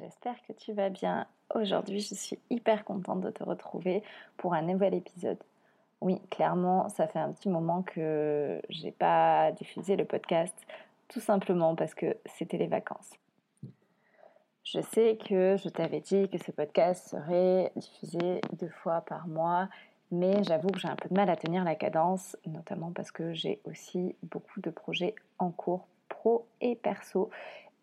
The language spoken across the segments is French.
J'espère que tu vas bien. Aujourd'hui, je suis hyper contente de te retrouver pour un nouvel épisode. Oui, clairement, ça fait un petit moment que j'ai pas diffusé le podcast, tout simplement parce que c'était les vacances. Je sais que je t'avais dit que ce podcast serait diffusé deux fois par mois, mais j'avoue que j'ai un peu de mal à tenir la cadence, notamment parce que j'ai aussi beaucoup de projets en cours pro et perso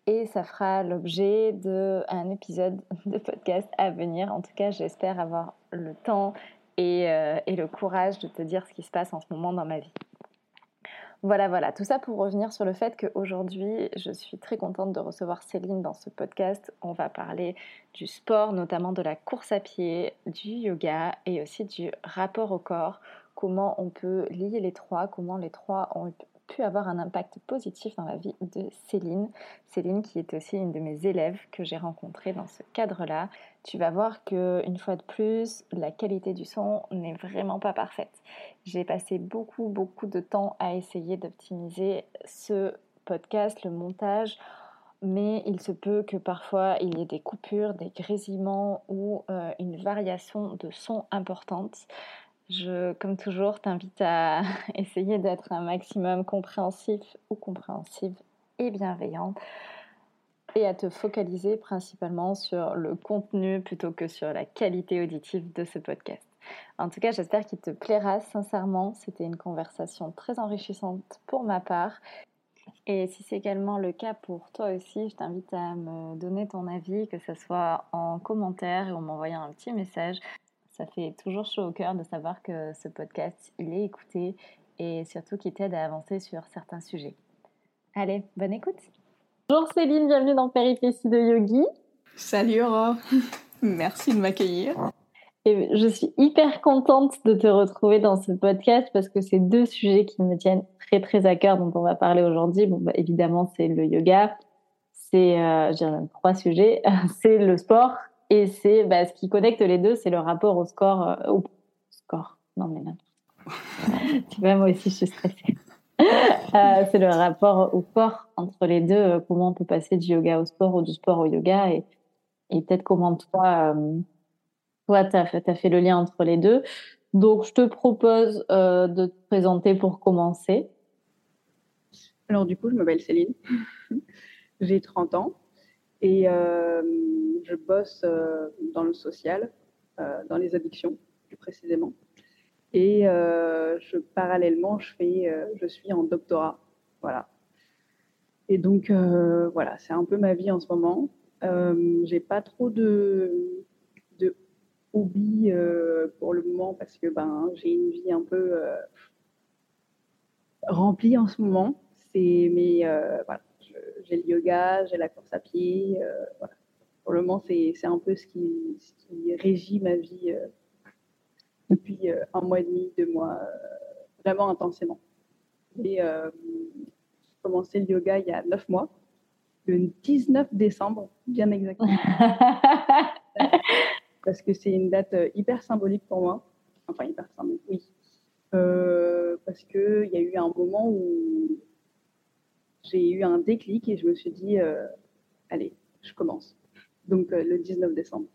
et ça fera l'objet d'un épisode de podcast à venir. En tout cas, j'espère avoir le temps et, euh, et, le courage de te dire ce qui se passe en ce moment dans ma vie. Voilà, voilà, tout ça pour revenir sur le fait qu'aujourd'hui, je suis très contente de recevoir Céline dans ce podcast. On va parler du sport, notamment de la course à pied, du yoga et aussi du rapport au corps, comment on peut lier les trois, comment les trois ont pu avoir un impact positif dans la vie de Céline. Céline qui est aussi une de mes élèves que j'ai rencontrée dans ce cadre-là. Tu vas voir que une fois de plus, la qualité du son n'est vraiment pas parfaite. J'ai passé beaucoup beaucoup de temps à essayer d'optimiser ce podcast, le montage mais il se peut que parfois il y ait des coupures, des grésillements ou euh, une variation de son importante. Je, comme toujours, t'invite à essayer d'être un maximum compréhensif ou compréhensive et bienveillante et à te focaliser principalement sur le contenu plutôt que sur la qualité auditive de ce podcast. En tout cas, j'espère qu'il te plaira sincèrement. C'était une conversation très enrichissante pour ma part. Et si c'est également le cas pour toi aussi, je t'invite à me donner ton avis, que ce soit en commentaire ou en m'envoyant un petit message ça fait toujours chaud au cœur de savoir que ce podcast, il est écouté et surtout qu'il t'aide à avancer sur certains sujets. Allez, bonne écoute Bonjour Céline, bienvenue dans Péripéties de Yogi. Salut Aurore, merci de m'accueillir. Et je suis hyper contente de te retrouver dans ce podcast parce que c'est deux sujets qui me tiennent très très à cœur dont on va parler aujourd'hui. Bon, bah, évidemment, c'est le yoga, c'est, euh, je dirais même trois sujets, c'est le sport et c'est bah, ce qui connecte les deux, c'est le rapport au score. Euh, au score. Non, mais non. tu vois, moi aussi, je suis stressée. Euh, c'est le rapport au corps entre les deux. Euh, comment on peut passer du yoga au sport ou du sport au yoga et, peut-être comment toi, toi, tu as, fait le lien entre les deux. Donc, je te propose de te présenter pour commencer. Alors, du coup, je m'appelle Céline. J'ai 30 ans. Et euh, je bosse euh, dans le social, euh, dans les addictions plus précisément. Et je, parallèlement, je, fais, je suis en doctorat. Voilà. Et donc, voilà, c'est un peu ma vie en ce moment. Euh, j'ai pas trop de, de hobby pour le moment parce que ben, j'ai une vie un peu remplie en ce moment. C'est, mais voilà, j'ai le yoga, j'ai la course à pied. Euh, voilà. Pour le moment, c'est un peu ce qui, ce qui, régit ma vie euh, depuis euh, un mois et demi, deux mois, vraiment intensément. Et j'ai commencé le yoga il y a neuf mois, le 19 décembre, bien exactement. Parce que c'est une date hyper symbolique pour moi. Enfin, hyper symbolique, oui. parce qu'il y a eu un moment où j'ai eu un déclic et je me suis dit, euh, allez, je commence. Donc euh, le 19 décembre.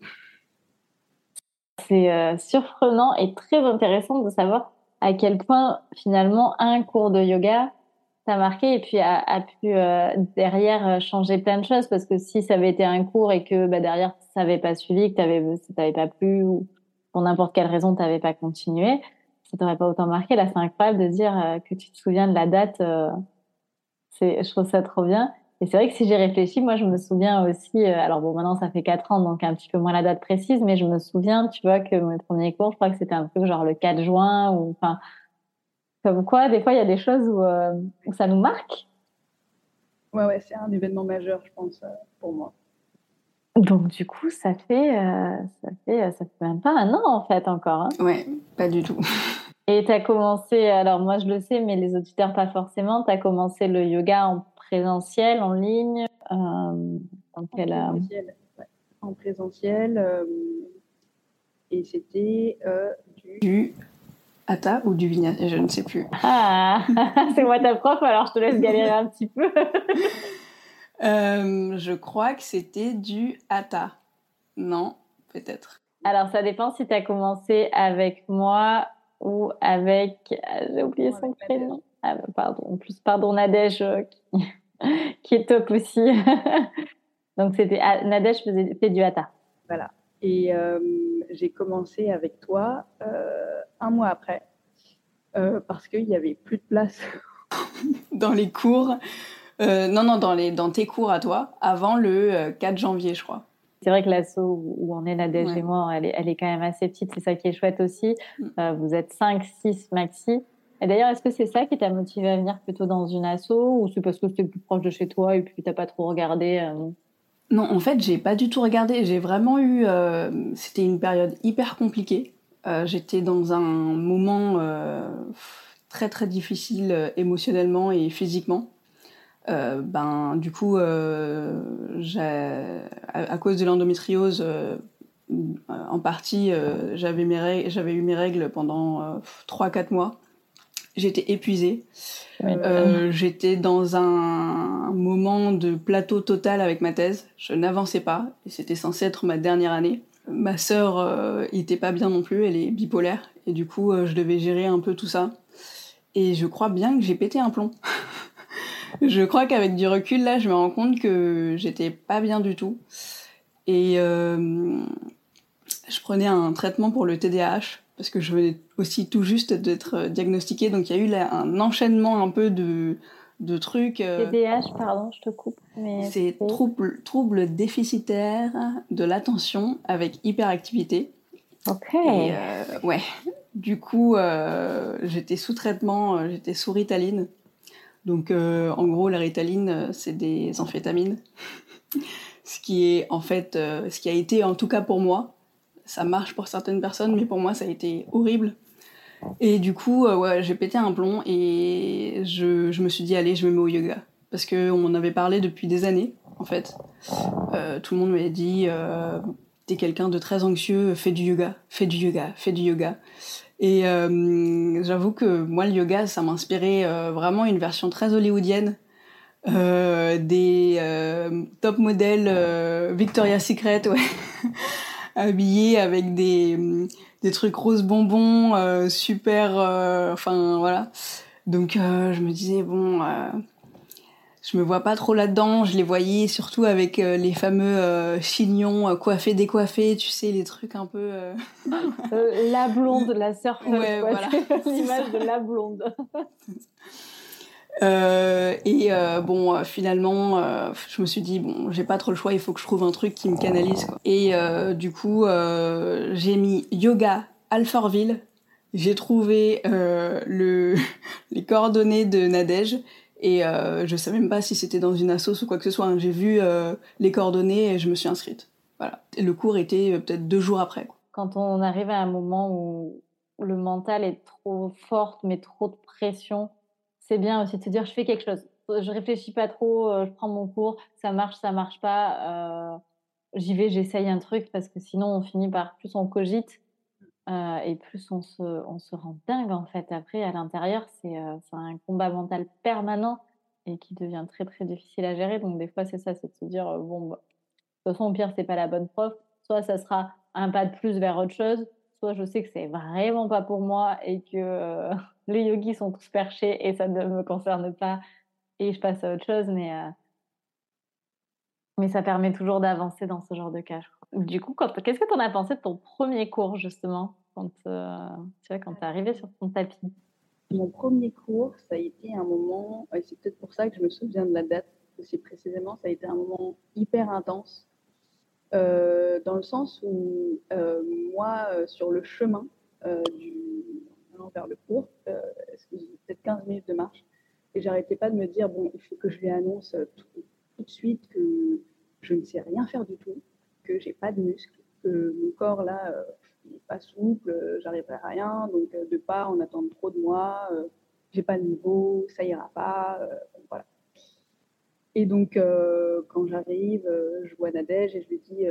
C'est euh, surprenant et très intéressant de savoir à quel point finalement un cours de yoga t'a marqué et puis a, pu derrière changer plein de choses parce que si ça avait été un cours et que bah, derrière ça n'avait pas suivi, que ça t'avait pas plu ou pour n'importe quelle raison tu n'avais pas continué, ça t'aurait pas autant marqué. Là, c'est incroyable de dire que tu te souviens de la date je trouve ça trop bien. Et c'est vrai que si j'ai réfléchi, moi, je me souviens aussi, euh, alors bon, maintenant, ça fait quatre ans, donc un petit peu moins la date précise, mais je me souviens, tu vois, que mes premiers cours, je crois que c'était un peu genre le 4 juin, ou enfin, comme quoi, des fois, il y a des choses où, euh, où ça nous marque. Ouais, ouais, c'est un événement majeur, je pense, pour moi. Donc du coup, ça fait, euh, ça fait, ça fait même pas un an en fait encore. Hein. Ouais, pas du tout. Et tu as commencé, alors moi je le sais, mais les auditeurs pas forcément, tu as commencé le yoga en présentiel, en ligne euh, en, présentiel, en présentiel. Euh, et c'était euh, du... du Hatha ou du Vinyasa, je ne sais plus. Ah, c'est moi ta prof, alors je te laisse galérer un petit peu. Euh, je crois que c'était du Hatha. Non, peut-être. Alors, ça dépend si tu as commencé avec moi ou avec. Euh, j'ai oublié son prénom. Ah, bah, pardon. En plus, pardon, Nadège, euh, qui... est top aussi. Donc, c'était ah, Nadège faisait fait du Hatha. Voilà. Et j'ai commencé avec toi un mois après parce qu'il n'y avait plus de place. Dans les cours. Euh, non, non, dans, les, dans tes cours à toi, avant le 4 euh, janvier, je crois. C'est vrai que l'asso où on est Nadège et moi, elle est, elle est quand même assez petite. C'est ça qui est chouette aussi. Mm. Euh, vous êtes 5, 6 maxi. Et d'ailleurs, est-ce que c'est ça qui t'a motivé à venir plutôt dans une asso ou c'est parce que c'était plus proche de chez toi et puis t'as pas trop regardé Non, en fait, j'ai pas du tout regardé. J'ai vraiment eu. C'était une période hyper compliquée. J'étais dans un moment très très difficile émotionnellement et physiquement. Euh, ben, du coup, euh, à, cause de l'endométriose, euh, en partie, j'avais eu mes règles pendant 3-4 mois. J'étais épuisée. J'étais dans un moment de plateau total avec ma thèse. Je n'avançais pas et c'était censé être ma dernière année. Ma sœur n'était pas bien non plus, elle est bipolaire et du coup, je devais gérer un peu tout ça. Et je crois bien que j'ai pété un plomb. je crois qu'avec du recul, là, je me rends compte que j'étais pas bien du tout. Et euh, je prenais un traitement pour le TDAH, parce que je venais aussi tout juste d'être diagnostiquée. Donc il y a eu là, un enchaînement un peu de, de trucs. Euh, TDAH, pardon, je te coupe. C'est trouble, trouble déficitaire de l'attention avec hyperactivité. Ok. Et, euh, ouais. Du coup, j'étais sous traitement, j'étais sous Ritaline. Donc, euh, en gros, la ritaline, euh, c'est des amphétamines. ce qui est, en fait, euh, ce qui a été, en tout cas pour moi, ça marche pour certaines personnes, mais pour moi, ça a été horrible. Et du coup, j'ai pété un plomb et je, je, me suis dit, allez, je me mets au yoga. Parce qu'on en avait parlé depuis des années, en fait. tout le monde m'avait dit, t'es quelqu'un de très anxieux, fais du yoga, fais du yoga, fais du yoga. Et euh, j'avoue que moi, le yoga, ça m'inspirait euh, vraiment une version très hollywoodienne. Euh, des top modèles Victoria's Secret, ouais. habillés avec des, des trucs rose bonbons, super. Enfin, voilà. Donc, je me disais, bon je me vois pas trop là-dedans. Je les voyais surtout avec euh, les fameux euh, chignons euh, coiffés, décoiffés, tu sais, les trucs un peu. la blonde, la sœur. Ouais, voilà. L'image de la blonde. et bon, finalement, je me suis dit bon, j'ai pas trop le choix, il faut que je trouve un truc qui me canalise. Quoi. Et du coup, j'ai mis yoga Alfortville. J'ai trouvé le les coordonnées de Nadège et euh, je sais même pas si c'était dans une assoce ou quoi que ce soit. Hein. J'ai vu euh, les coordonnées et je me suis inscrite. Voilà. Et le cours était euh, peut-être deux jours après. Quand on arrive à un moment où le mental est trop fort, mais trop de pression, c'est bien aussi de se dire je fais quelque chose. Je réfléchis pas trop, je prends mon cours, ça marche, ça marche pas. J'y vais, j'essaye un truc parce que sinon on finit par plus on cogite et plus on se, on se rend dingue en fait. Après, à l'intérieur, c'est un combat mental permanent et qui devient très très difficile à gérer. Donc des fois, c'est ça, c'est de se dire bon, bah, de toute façon, au pire, c'est pas la bonne prof. Soit ça sera un pas de plus vers autre chose, soit je sais que c'est vraiment pas pour moi et que les yogis sont tous perchés et ça ne me concerne pas et je passe à autre chose. Mais mais ça permet toujours d'avancer dans ce genre de cas. Du coup, qu'est-ce que tu en as pensé de ton premier cours, justement, quand euh, tu es arrivé sur ton tapis? Mon premier cours, ça a été un moment, et c'est peut-être pour ça que je me souviens de la date aussi précisément, ça a été un moment hyper intense, euh, dans le sens où euh, moi, sur le chemin du, vers le cours, peut-être 15 minutes de marche, Et j'arrêtais pas de me dire, bon, il faut que je lui annonce tout, tout de suite que je ne sais rien faire du tout, que j'ai pas de muscles, que mon corps là, n'est pas souple, j'arriverai à rien, donc de pas en attendre trop de moi, j'ai pas le niveau, ça ira pas, voilà. Et donc, quand j'arrive, je vois Nadège et je lui dis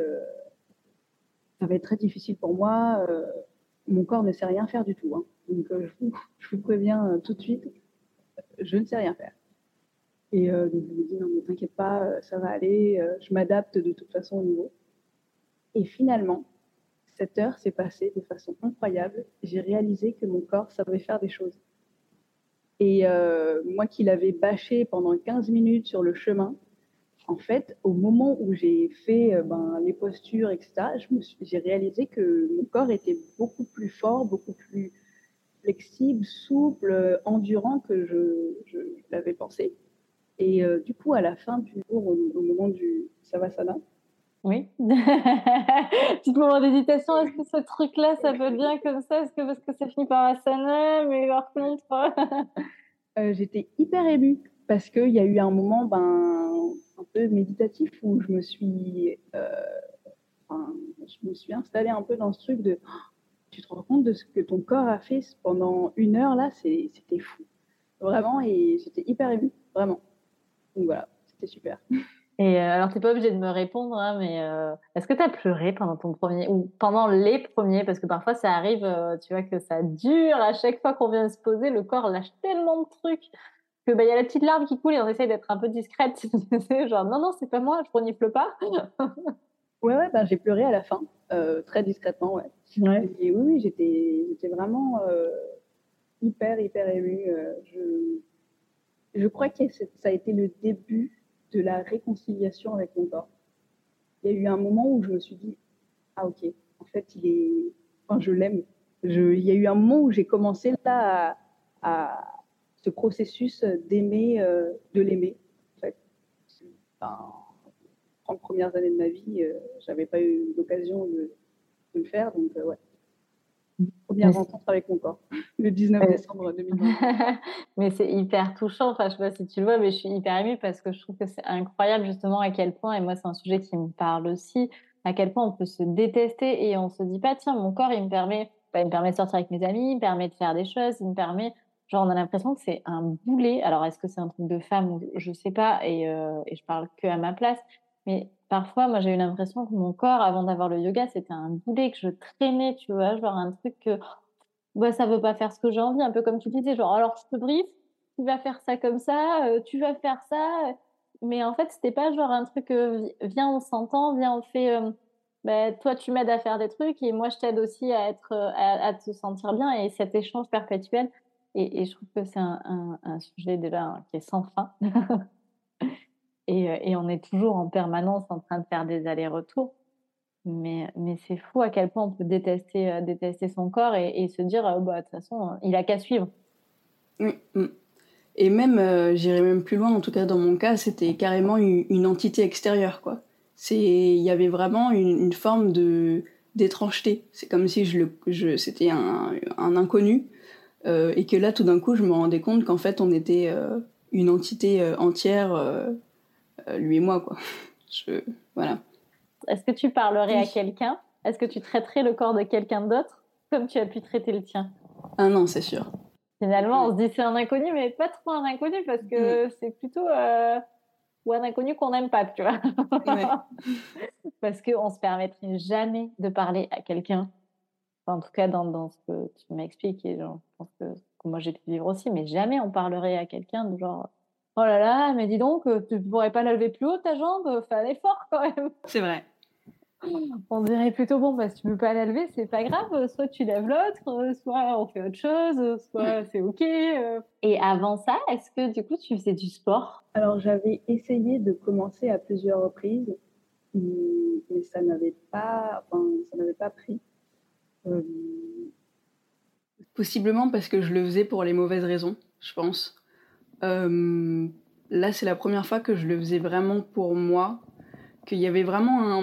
ça va être très difficile pour moi. mon corps ne sait rien faire du tout. Hein. Donc, je, vous, préviens tout de suite, je ne sais rien faire. Et donc, je lui dis non, mais t'inquiète pas, ça va aller, je m'adapte de toute façon au niveau. Et finalement, cette heure s'est passée de façon incroyable. J'ai réalisé que mon corps savait faire des choses. Et euh, moi qui l'avais bâché pendant 15 minutes sur le chemin, en fait, au moment où j'ai fait euh, ben, les postures, etc., j'ai réalisé que mon corps était beaucoup plus fort, beaucoup plus flexible, souple, endurant que je, l'avais pensé. Et euh, du coup, à la fin du jour, au, au moment du savasana, oui. Petit moment d'hésitation, est-ce que ce truc-là, ça peut bien comme ça? Est-ce que parce que ça finit par asana Mais par contre. euh, J'étais hyper émue parce qu'il y a eu un moment ben, un peu méditatif où je me suis. Euh, enfin, je me suis installée un peu dans ce truc de. tu te rends compte de ce que ton corps a fait pendant une heure là? C'était fou. Vraiment, et j'étais hyper émue, vraiment. Donc voilà, c'était super. Et euh, alors, tu n'es pas obligé de me répondre, hein, mais euh, est-ce que tu as pleuré pendant ton premier ou pendant les premiers? Parce que parfois, ça arrive, euh, tu vois, que ça dure. À chaque fois qu'on vient se poser, le corps lâche tellement de trucs que bah, y a la petite larme qui coule et on essaye d'être un peu discrète. genre, non, non, c'est pas moi, je renifle pas. ouais, ouais, ben, j'ai pleuré à la fin, très discrètement, ouais. ouais. Et oui, oui, j'étais, j'étais vraiment hyper, hyper émue. je, je crois que ça a été le début de la réconciliation avec mon corps. Il y a eu un moment où je me suis dit, ah ok, en fait, il est, enfin, je l'aime. il y a eu un moment où j'ai commencé là à, ce processus d'aimer, euh, de l'aimer. En fait, enfin, 30 premières années de ma vie, je euh, j'avais pas eu l'occasion de, le faire, donc euh, ouais. Première rencontre avec mon corps, le 19 décembre 2020. mais c'est hyper touchant. Enfin, je sais pas si tu le vois, mais je suis hyper émue parce que je trouve que c'est incroyable justement à quel point, et moi c'est un sujet qui me parle aussi, à quel point on peut se détester et on se dit pas, tiens, mon corps, il me permet, bah, il me permet de sortir avec mes amis, il me permet de faire des choses, il me permet, genre on a l'impression que c'est un boulet. Alors est-ce que c'est un truc de femme Je sais pas, et, euh, et je parle que à ma place, mais parfois, moi, j'ai eu l'impression que mon corps, avant d'avoir le yoga, c'était un boulet que je traînais, tu vois, genre un truc que bah, ça veut pas faire ce que j'ai envie, un peu comme tu disais, genre, alors je te brief, tu vas faire ça comme ça, euh, tu vas faire ça. Mais en fait, c'était pas genre un truc, euh, viens, on s'entend, viens, on fait. Euh, bah, toi, tu m'aides à faire des trucs et moi, je t'aide aussi à, être, à, te sentir bien et cet échange perpétuel. Et, je trouve que c'est un, un, sujet déjà qui est sans fin. Euh, et, on est toujours en permanence en train de faire des allers-retours. Mais, mais c'est fou à quel point on peut détester, euh, détester son corps et, se dire, euh, bah, de toute façon, il a qu'à suivre. Oui. Mm. Et même, j'irais même plus loin, en tout cas dans mon cas, c'était carrément une, entité extérieure. quoi. Il y avait vraiment une, forme de d'étrangeté. C'est comme si je je, c'était un, un, inconnu et que là, tout d'un coup, je me rendais compte qu'en fait, on était une entité entière euh, lui et moi, quoi. Je, voilà. Est-ce que tu parlerais à quelqu'un? Est-ce que tu traiterais le corps de quelqu'un d'autre comme tu as pu traiter le tien? Ah non, c'est sûr. Finalement, on se dit c'est un inconnu, mais pas trop un inconnu parce que c'est plutôt euh, ou un inconnu qu'on n'aime pas, tu vois. parce qu'on se permettrait jamais de parler à quelqu'un. en tout cas, dans, dans ce que tu m'expliques, et je pense que, que moi j'ai pu vivre aussi, mais jamais on parlerait à quelqu'un de genre Oh là là, mais dis donc, euh, tu ne pourrais pas la lever plus haut ta jambe Fais un effort quand même. C'est vrai. On dirait plutôt bon, bah, si tu ne peux pas la lever, c'est pas grave. Soit tu lèves l'autre, soit on fait autre chose, soit c'est OK. Euh. Et avant ça, est-ce que du coup tu faisais du sport? Alors j'avais essayé de commencer à plusieurs reprises, mais ça n'avait pas, enfin, ça n'avait pas pris. Euh, Possiblement parce que je le faisais pour les mauvaises raisons, je pense. Euh, là, c'est la première fois que je le faisais vraiment pour moi, qu'il y avait vraiment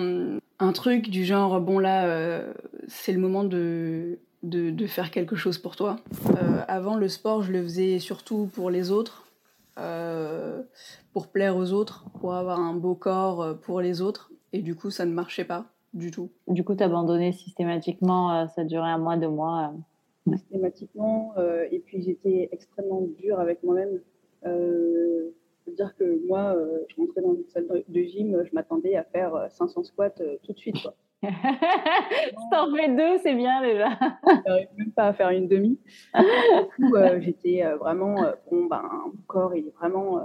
un, truc du genre, bon là, euh, c'est le moment de, de, faire quelque chose pour toi. Euh, avant le sport, je le faisais surtout pour les autres. pour plaire aux autres, pour avoir un beau corps pour les autres. Et du coup, ça ne marchait pas du tout. Du coup, tu abandonné systématiquement, ça durait un mois, deux mois Systématiquement, et puis j'étais extrêmement dure avec moi-même. Euh, dire que moi, je rentrais dans une salle de gym, je m'attendais à faire 500 squats tout de suite. Quoi. si t'en fais deux, c'est bien déjà. J'arrive même pas à faire une demi. du coup, euh, j'étais euh, vraiment, euh, bon, ben, mon corps, il est vraiment,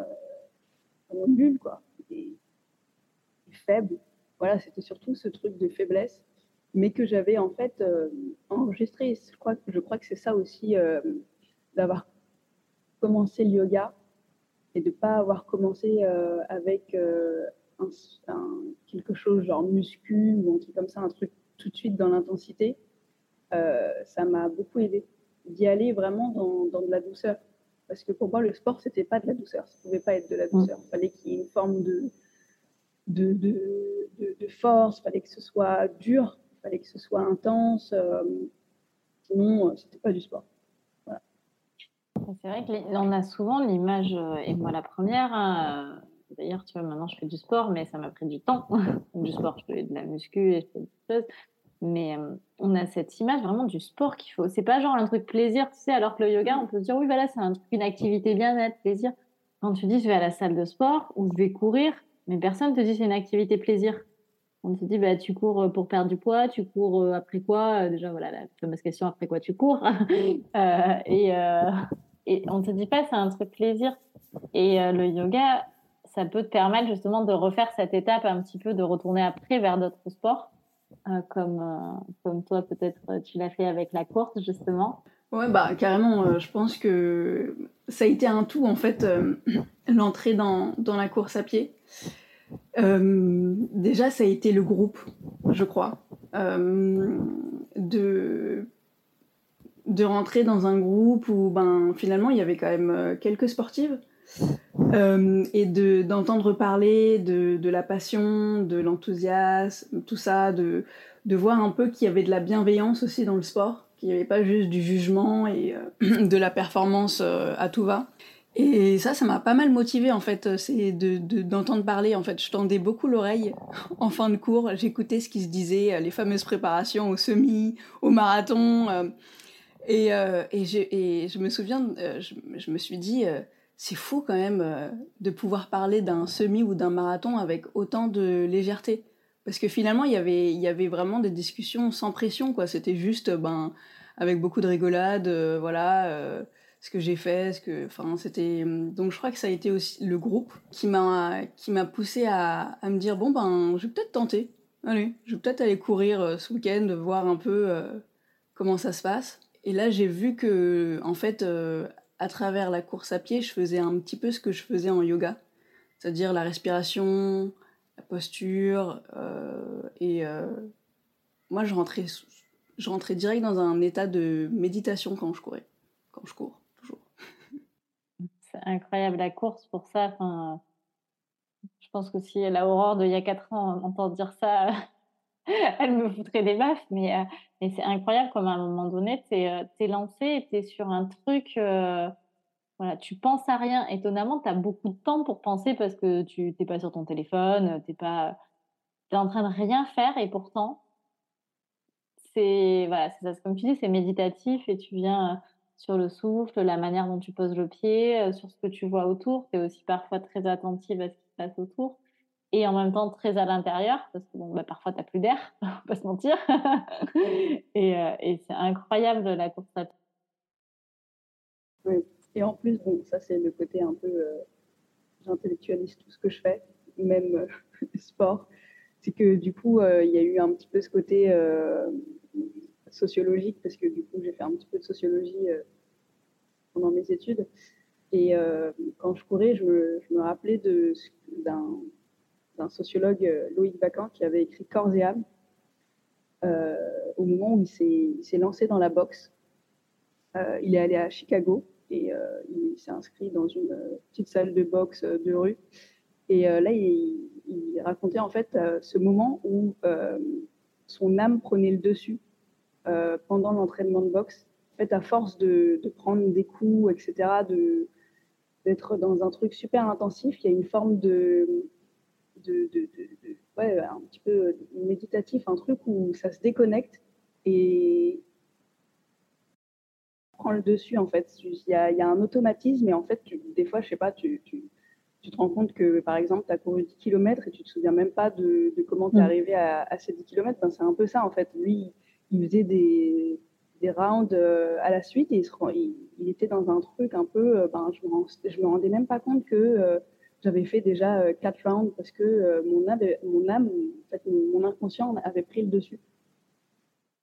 nul, quoi. Il est, faible. Voilà, c'était surtout ce truc de faiblesse, mais que j'avais en fait enregistré. Je crois, je crois que c'est ça aussi, d'avoir commencé le yoga et de ne pas avoir commencé avec un, quelque chose genre muscu ou un truc comme ça, un truc tout de suite dans l'intensité, euh, ça m'a beaucoup aidé d'y aller vraiment dans, dans, de la douceur. Parce que pour moi, le sport, c'était pas de la douceur. Ça pouvait pas être de la douceur. Il fallait qu'il y ait une forme de, de, de, de, force, il fallait que ce soit dur, il fallait que ce soit intense. Euh, sinon, euh, c'était pas du sport. C'est vrai qu'on a souvent l'image, et moi la première, hein, D'ailleurs, tu vois, maintenant je fais du sport, mais ça m'a pris du temps. du sport, je fais de la muscu et je fais des choses. Mais euh, on a cette image vraiment du sport qu'il faut. C'est pas genre un truc plaisir, tu sais, alors que le yoga, on peut se dire, oui, voilà, c'est un truc, une activité bien-être, plaisir. Quand tu dis, je vais à la salle de sport ou je vais courir, mais personne te dit, c'est une activité plaisir. On te dit, bah, tu cours euh, pour perdre du poids, tu cours euh, après quoi Déjà, voilà, la fameuse question, après quoi tu cours? Et, et on te dit pas, c'est un truc plaisir. Et le yoga, ça peut te permettre justement de refaire cette étape un petit peu, de retourner après vers d'autres sports, euh, comme, euh, comme toi peut-être euh, tu l'as fait avec la course justement. Ouais, bah carrément, je pense que ça a été un tout en fait, l'entrée dans, dans, la course à pied. déjà, ça a été le groupe, je crois, de de rentrer dans un groupe où ben finalement il y avait quand même quelques sportives euh, et de, d'entendre parler de, de, la passion, de l'enthousiasme, tout ça, de, de voir un peu qu'il y avait de la bienveillance aussi dans le sport, qu'il n'y avait pas juste du jugement et euh, de la performance euh, à tout va. Et ça, ça m'a pas mal motivé en fait, c'est de, d'entendre parler. En fait, je tendais beaucoup l'oreille en fin de cours, j'écoutais ce qui se disait, les fameuses préparations au semi, au marathon. Et, et, je me souviens, je, je, me suis dit, c'est fou quand même euh, de pouvoir parler d'un semi ou d'un marathon avec autant de légèreté. Parce que finalement, il y avait, vraiment des discussions sans pression, quoi. C'était juste, ben, avec beaucoup de rigolade, euh, voilà, euh, ce que j'ai fait, ce que, c'était. Donc, je crois que ça a été aussi le groupe qui m'a, poussé à, à, me dire, bon, ben, je vais peut-être tenter. Allez, je vais peut-être aller courir ce week-end, voir un peu comment ça se passe. Et là, j'ai vu que, en fait, à travers la course à pied, je faisais un petit peu ce que je faisais en yoga, c'est-à-dire la respiration, la posture, euh, et euh, moi je rentrais, je rentrais direct dans un état de méditation quand je courais, quand je cours, toujours. C'est incroyable la course pour ça. Enfin, je pense que si la Aurore d'il y a 4 ans entend dire ça, elle me foutrait des baffes, mais, euh, mais c'est incroyable comme à un moment donné, tu es, euh, es, lancé, tu es sur un truc, euh, voilà, tu penses à rien. Étonnamment, tu as beaucoup de temps pour penser parce que tu n'es pas sur ton téléphone, tu pas, es en train de rien faire et pourtant, c'est voilà, ça, comme tu dis, c'est méditatif et tu viens sur le souffle, la manière dont tu poses le pied, sur ce que tu vois autour. Tu es aussi parfois très attentive à ce qui se passe autour et en même temps très à l'intérieur, parce que bon, bah, parfois tu n'as plus d'air, on va pas se mentir. et, euh, et c'est incroyable la course à pied. Oui, et en plus, bon, ça c'est le côté un peu, euh, j'intellectualise tout ce que je fais, même euh, sport. C'est que du coup, il y a eu un petit peu ce côté sociologique, parce que du coup, j'ai fait un petit peu de sociologie pendant mes études. Et quand je courais, je me, je me rappelais d'un d'un sociologue euh, Loïc Bacan qui avait écrit Corps et âme euh, au moment où il s'est lancé dans la boxe. Euh, il est allé à Chicago et il s'est inscrit dans une petite salle de boxe de rue. Et là, il, racontait en fait ce moment où son âme prenait le dessus pendant l'entraînement de boxe. En fait, à force de, prendre des coups, etc., d'être dans un truc super intensif. Il y a une forme de, de, de, de, ouais, un petit peu méditatif, un truc où ça se déconnecte et prend le dessus en fait. Il y a, il y a un automatisme et en fait, tu, des fois, je sais pas, tu, tu, tu, te rends compte que par exemple, tu as couru 10 km et tu te souviens même pas de, de comment tu es arrivé à, à, ces 10 km. Ben, c'est un peu ça en fait. Lui, il faisait des, des rounds euh, à la suite et il, se, il, il, était dans un truc un peu, euh, ben, je me, je me rendais même pas compte que euh, j'avais fait déjà quatre rounds parce que mon âme, mon, âme en fait, mon, mon inconscient avait pris le dessus.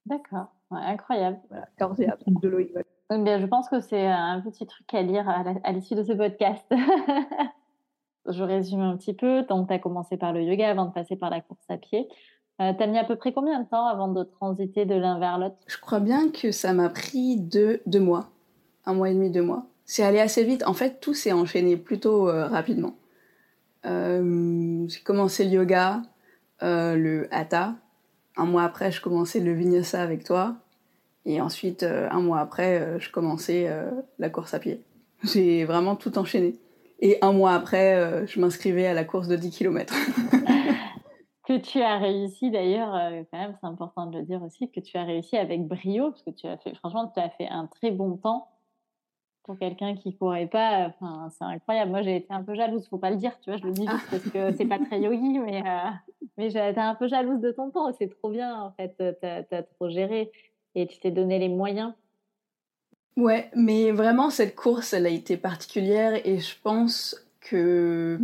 D'accord, ouais, incroyable. Voilà, corps et âme de Loïc. Bien, je pense que c'est un petit truc à lire à l'issue de ce podcast. je résume un petit peu. Donc, tu as commencé par le yoga avant de passer par la course à pied. Euh, tu as mis à peu près combien de temps avant de transiter de l'un vers l'autre? Je crois bien que ça m'a pris deux, deux mois. Un mois et demi, deux mois. C'est allé assez vite. En fait, tout s'est enchaîné plutôt euh, rapidement. Euh, j'ai commencé le yoga, euh, le hatha. Un mois après, je commençais le vinyasa avec toi. Et ensuite, euh, un mois après, je commençais la course à pied. J'ai vraiment tout enchaîné. Et un mois après, je m'inscrivais à la course de 10 km. que tu as réussi d'ailleurs, quand même, c'est important de le dire aussi, que tu as réussi avec brio, parce que tu as fait, franchement, tu as fait un très bon temps pour quelqu'un qui courait pas. Enfin, c'est incroyable. Moi, j'ai été un peu jalouse, faut pas le dire, tu vois, je le dis juste parce que c'est pas très yogi, mais, euh, mais j'ai été un peu jalouse de ton temps. C'est trop bien, en fait, tu as, trop géré et tu t'es donné les moyens. Ouais, mais vraiment, cette course, elle a été particulière et je pense que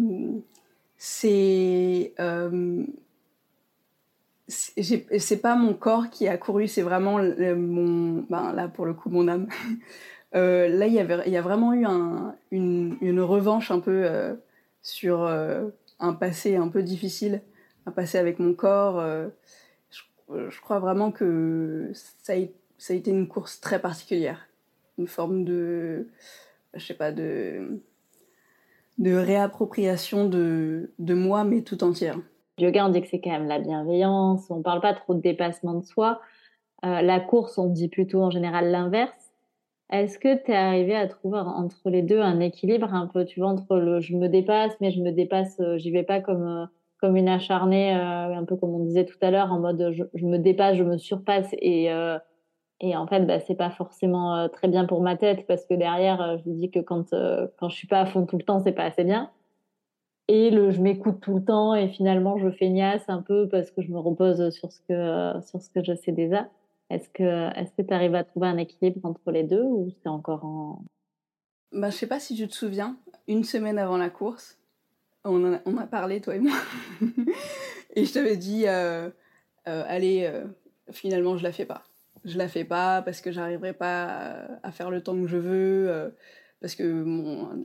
c'est. Euh, c'est pas mon corps qui a couru, c'est vraiment mon, ben là pour le coup mon âme. Euh, là, il y, a vraiment eu un, une, revanche un peu euh, sur euh, un passé un peu difficile, un passé avec mon corps. Je, crois vraiment que ça a, été une course très particulière, une forme de, je sais pas, de, réappropriation de, moi, mais tout entière yoga, on dit que c'est quand même la bienveillance, on parle pas trop de dépassement de soi. La course, on dit plutôt en général l'inverse. Est-ce que tu es arrivé à trouver entre les deux un équilibre un peu, tu vois, entre le je me dépasse, mais je me dépasse, euh, j'y vais pas comme, euh, comme une acharnée, euh, un peu comme on disait tout à l'heure, en mode je, me dépasse, je me surpasse et, et en fait, bah, c'est pas forcément très bien pour ma tête parce que derrière, je dis que quand, quand je suis pas à fond tout le temps, c'est pas assez bien et le je m'écoute tout le temps et finalement je feignasse un peu parce que je me repose sur ce que sur ce que je sais déjà. Est-ce que est-ce que tu arrives à trouver un équilibre entre les deux ou c'est encore en bah, je sais pas si tu te souviens, une semaine avant la course, on a, parlé toi et moi et je t'avais dit euh, euh, allez euh, finalement je la fais pas. Je la fais pas parce que j'arriverai pas à, faire le temps que je veux parce que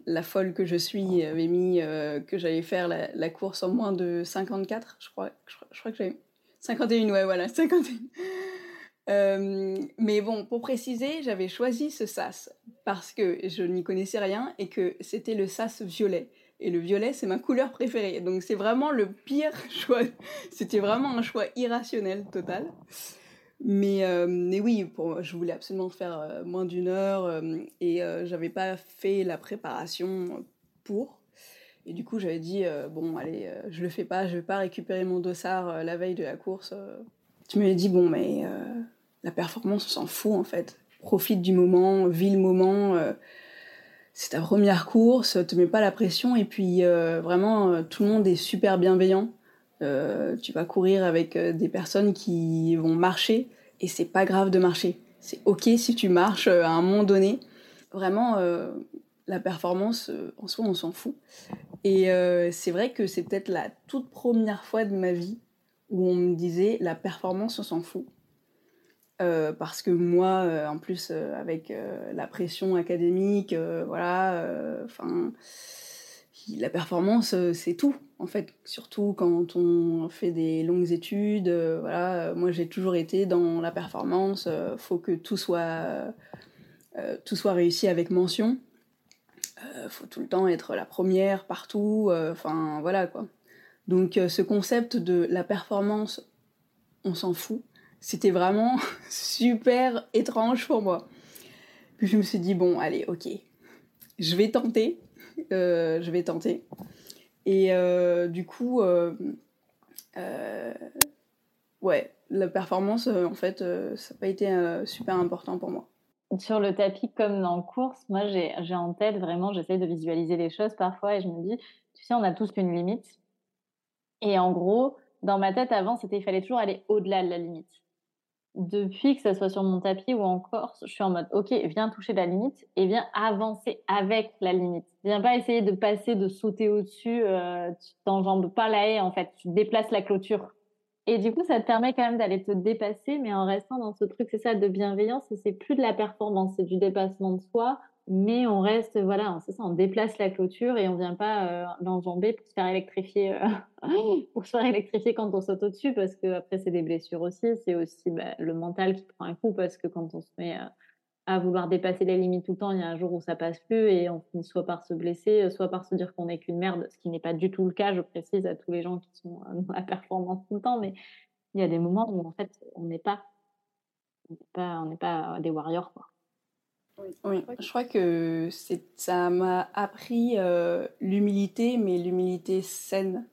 la folle que je suis avait mis que j'allais faire la, course en moins de 54, je crois. Je crois que j'avais 51, ouais, voilà, 51. Euh, mais bon, pour préciser, j'avais choisi ce sas parce que je n'y connaissais rien et que c'était le sas violet. Et le violet, c'est ma couleur préférée. Donc c'est vraiment le pire choix. C'était vraiment un choix irrationnel total. Mais, euh, mais oui, je voulais absolument faire euh, moins d'une heure et euh, j'avais pas fait la préparation pour. Et du coup, j'avais dit, bon, allez, euh, je le fais pas, je vais pas récupérer mon dossard la veille de la course. Tu m'avais dit, bon, mais la performance, on s'en fout en fait. Profite du moment, vis le moment. c'est ta première course, te mets pas la pression et puis vraiment, tout le monde est super bienveillant. Euh, tu vas courir avec euh, des personnes qui vont marcher et c'est pas grave de marcher. C'est ok si tu marches euh, à un moment donné. Vraiment, euh, la performance, euh, en soi, on s'en fout. Et c'est vrai que c'est peut-être la toute première fois de ma vie où on me disait la performance, on s'en fout. parce que moi, en plus, avec la pression académique, voilà, enfin la performance, euh, c'est tout, en fait. Surtout quand on fait des longues études. Euh, voilà, moi, j'ai toujours été dans la performance. Euh, faut que tout soit, euh, réussi avec mention. Euh, faut tout le temps être la première partout. Enfin, voilà. Donc, ce concept de la performance, on s'en fout. C'était vraiment super étrange pour moi. Puis je me suis dit, bon, allez, ok, je vais tenter je vais tenter. Et du coup, ouais, la performance, en fait, ça n'a pas été super important pour moi sur le tapis comme dans course, moi j'ai en tête vraiment, j'essaie de visualiser les choses parfois et je me dis, tu sais, on a tous une limite. Et en gros, dans ma tête avant, c'était il fallait toujours aller au-delà de la limite. Depuis que ce soit sur mon tapis ou en Corse, je suis en mode ok, viens toucher la limite et viens avancer avec la limite. Viens pas essayer de passer, de sauter au-dessus, euh, tu t'enjambes pas la haie en fait, tu déplaces la clôture. Et du coup, ça te permet quand même d'aller te dépasser, mais en restant dans ce truc, c'est ça, de bienveillance, c'est plus de la performance, c'est du dépassement de soi, mais on reste, voilà, c'est ça, on déplace la clôture et on vient pas euh, l'enjamber pour se faire électrifier, euh, pour se faire électrifier quand on saute au-dessus, parce que après c'est des blessures aussi, c'est aussi bah, le mental qui prend un coup, parce que quand on se met euh, à vouloir dépasser les limites tout le temps, il y a un jour où ça passe plus et on finit soit par se blesser, soit par se dire qu'on n'est qu'une merde, ce qui n'est pas du tout le cas, je précise à tous les gens qui sont dans la performance tout le temps, mais il y a des moments où en fait on n'est pas, on n'est pas, on n'est pas des warriors quoi. Oui, je crois que ça m'a appris euh, l'humilité, mais l'humilité saine.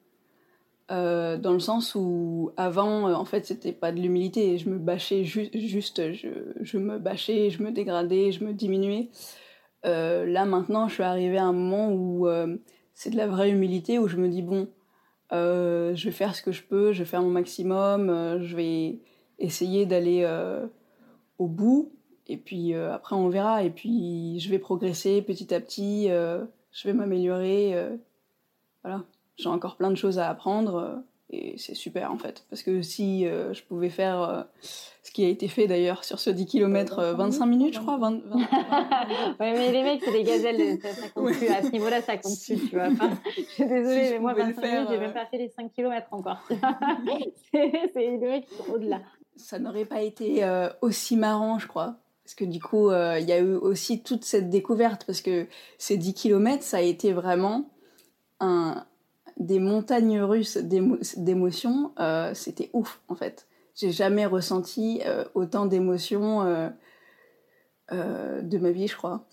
Euh, dans le sens où avant, euh, en fait, c'était pas de l'humilité. Je me bâchais juste, je, je, me bâchais, je me dégradais, je me diminuais. là, maintenant, je suis arrivée à un moment où c'est de la vraie humilité, où je me dis, bon, je vais faire ce que je peux, je vais faire mon maximum, je vais essayer d'aller au bout. Et puis euh, après, on verra. Et puis, je vais progresser petit à petit. Euh, je vais m'améliorer. Euh, voilà. J'ai encore plein de choses à apprendre. et c'est super, en fait. Parce que si je pouvais faire ce qui a été fait d'ailleurs sur ce 10 km, 25 minutes, je crois. 20, oui, mais les mecs, c'est des gazelles, ça, compte plus. À ce niveau-là, ça compte plus, tu vois. je suis désolée, mais moi, 25 minutes, j'ai même pas fait les 5 km encore. c'est des mecs qui sont au-delà. Ça n'aurait pas été aussi marrant, je crois. Parce que du coup, euh, il y a eu aussi toute cette découverte, parce que ces 10 km, ça a été vraiment un, des montagnes russes d'émotions. Euh, c'était ouf, en fait. J'ai jamais ressenti euh, autant d'émotions de ma vie, je crois.